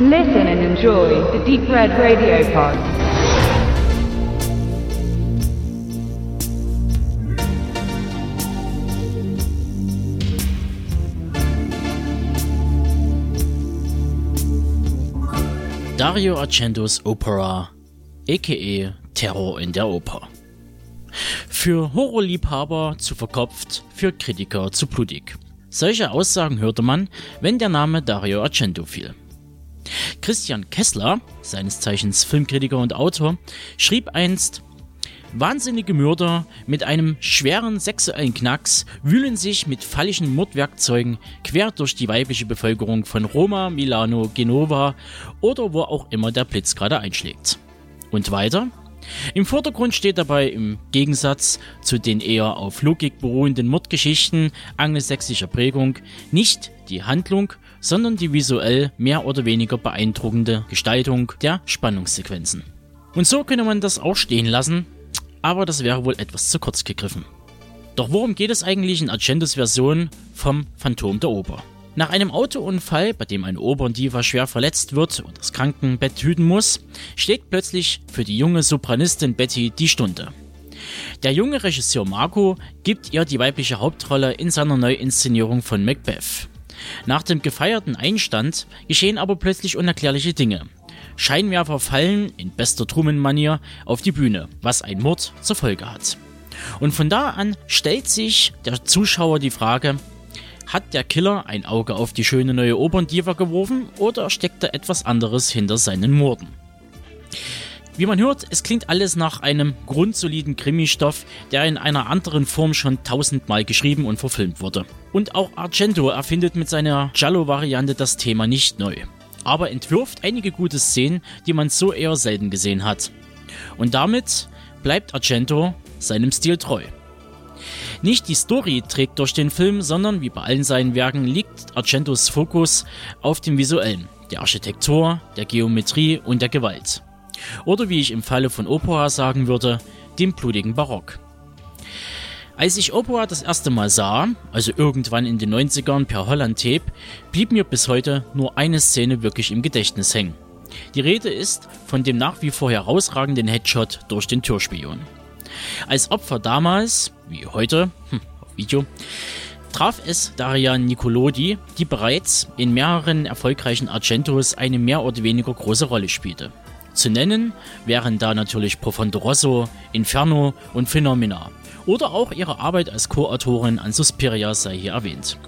Listen and enjoy the Deep Red Radio Pod. Dario Argentos Opera, a.k.a. Terror in der Oper. Für Horrorliebhaber zu verkopft, für Kritiker zu blutig. Solche Aussagen hörte man, wenn der Name Dario Argento fiel. Christian Kessler, seines Zeichens Filmkritiker und Autor, schrieb einst, Wahnsinnige Mörder mit einem schweren sexuellen Knacks wühlen sich mit fallischen Mordwerkzeugen quer durch die weibliche Bevölkerung von Roma, Milano, Genova oder wo auch immer der Blitz gerade einschlägt. Und weiter? Im Vordergrund steht dabei im Gegensatz zu den eher auf Logik beruhenden Mordgeschichten angelsächsischer Prägung nicht die Handlung, sondern die visuell mehr oder weniger beeindruckende Gestaltung der Spannungssequenzen. Und so könnte man das auch stehen lassen, aber das wäre wohl etwas zu kurz gegriffen. Doch worum geht es eigentlich in Argentos Version vom Phantom der Oper? Nach einem Autounfall, bei dem eine Operndiva schwer verletzt wird und das Krankenbett hüten muss, schlägt plötzlich für die junge Sopranistin Betty die Stunde. Der junge Regisseur Marco gibt ihr die weibliche Hauptrolle in seiner Neuinszenierung von Macbeth. Nach dem gefeierten Einstand geschehen aber plötzlich unerklärliche Dinge. Scheinwerfer fallen in bester Truman-Manier auf die Bühne, was ein Mord zur Folge hat. Und von da an stellt sich der Zuschauer die Frage, hat der Killer ein Auge auf die schöne neue Operndiva geworfen oder steckt da etwas anderes hinter seinen Morden? Wie man hört, es klingt alles nach einem grundsoliden Krimi-Stoff, der in einer anderen Form schon tausendmal geschrieben und verfilmt wurde. Und auch Argento erfindet mit seiner Giallo-Variante das Thema nicht neu, aber entwirft einige gute Szenen, die man so eher selten gesehen hat. Und damit bleibt Argento seinem Stil treu. Nicht die Story trägt durch den Film, sondern wie bei allen seinen Werken liegt Argentos Fokus auf dem Visuellen, der Architektur, der Geometrie und der Gewalt. Oder wie ich im Falle von Opera sagen würde, dem blutigen Barock. Als ich Opera das erste Mal sah, also irgendwann in den 90ern per Holland-Tape, blieb mir bis heute nur eine Szene wirklich im Gedächtnis hängen. Die Rede ist von dem nach wie vor herausragenden Headshot durch den Türspion. Als Opfer damals, wie heute, hm, auf Video, traf es Daria Nicolodi, die bereits in mehreren erfolgreichen Argentos eine mehr oder weniger große Rolle spielte. Zu nennen wären da natürlich Profondo Rosso, Inferno und Phenomena. Oder auch ihre Arbeit als Co-Autorin an Suspiria sei hier erwähnt.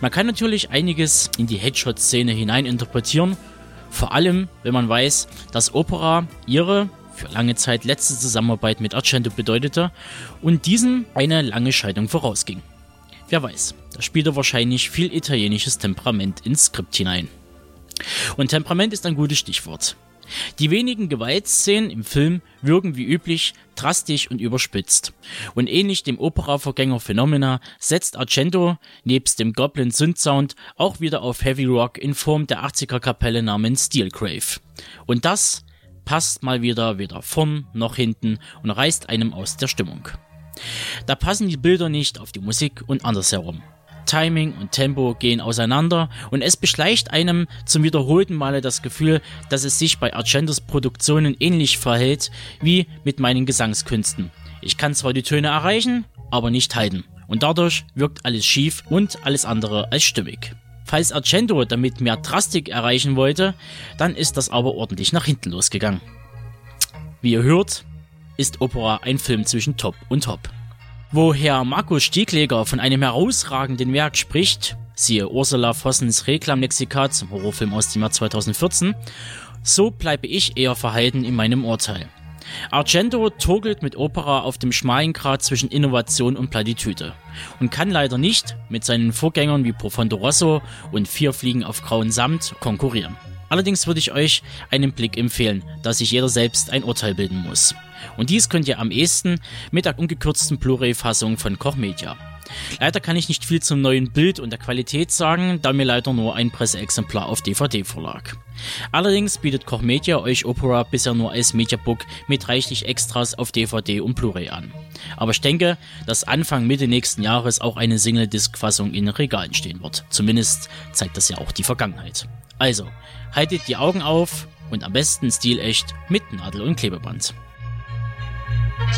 Man kann natürlich einiges in die Headshot-Szene hineininterpretieren, vor allem wenn man weiß, dass Opera ihre für lange Zeit letzte Zusammenarbeit mit Argento bedeutete und diesen eine lange Scheidung vorausging. Wer weiß, da spielte wahrscheinlich viel italienisches Temperament ins Skript hinein. Und Temperament ist ein gutes Stichwort. Die wenigen Gewaltszenen im Film wirken wie üblich drastisch und überspitzt. Und ähnlich dem Opera-Vorgänger Phenomena setzt Argento nebst dem Goblin Synth Sound auch wieder auf Heavy Rock in Form der 80er Kapelle namens Steelgrave. Und das passt mal wieder weder vorn noch hinten und reißt einem aus der Stimmung. Da passen die Bilder nicht auf die Musik und andersherum. Timing und Tempo gehen auseinander und es beschleicht einem zum wiederholten Male das Gefühl, dass es sich bei Argentos Produktionen ähnlich verhält wie mit meinen Gesangskünsten. Ich kann zwar die Töne erreichen, aber nicht halten und dadurch wirkt alles schief und alles andere als stimmig. Falls Argento damit mehr Drastik erreichen wollte, dann ist das aber ordentlich nach hinten losgegangen. Wie ihr hört, ist Opera ein Film zwischen Top und Top. Wo Herr Markus Stiegleger von einem herausragenden Werk spricht, siehe Ursula Vossens Reklamlexikat zum Horrorfilm aus dem Jahr 2014, so bleibe ich eher verhalten in meinem Urteil. Argento turgelt mit Opera auf dem schmalen Grad zwischen Innovation und Plattitüde und kann leider nicht mit seinen Vorgängern wie Profondo Rosso und Vier Fliegen auf grauen Samt konkurrieren. Allerdings würde ich euch einen Blick empfehlen, da sich jeder selbst ein Urteil bilden muss. Und dies könnt ihr am ehesten mit der ungekürzten Blu-ray-Fassung von Koch Media. Leider kann ich nicht viel zum neuen Bild und der Qualität sagen, da mir leider nur ein Presseexemplar auf DVD vorlag. Allerdings bietet Koch Media euch Opera bisher nur als Mediabook mit reichlich Extras auf DVD und Blu-ray an. Aber ich denke, dass Anfang Mitte nächsten Jahres auch eine Single-Disc-Fassung in Regalen stehen wird. Zumindest zeigt das ja auch die Vergangenheit. Also, haltet die Augen auf und am besten stilecht mit Nadel und Klebeband.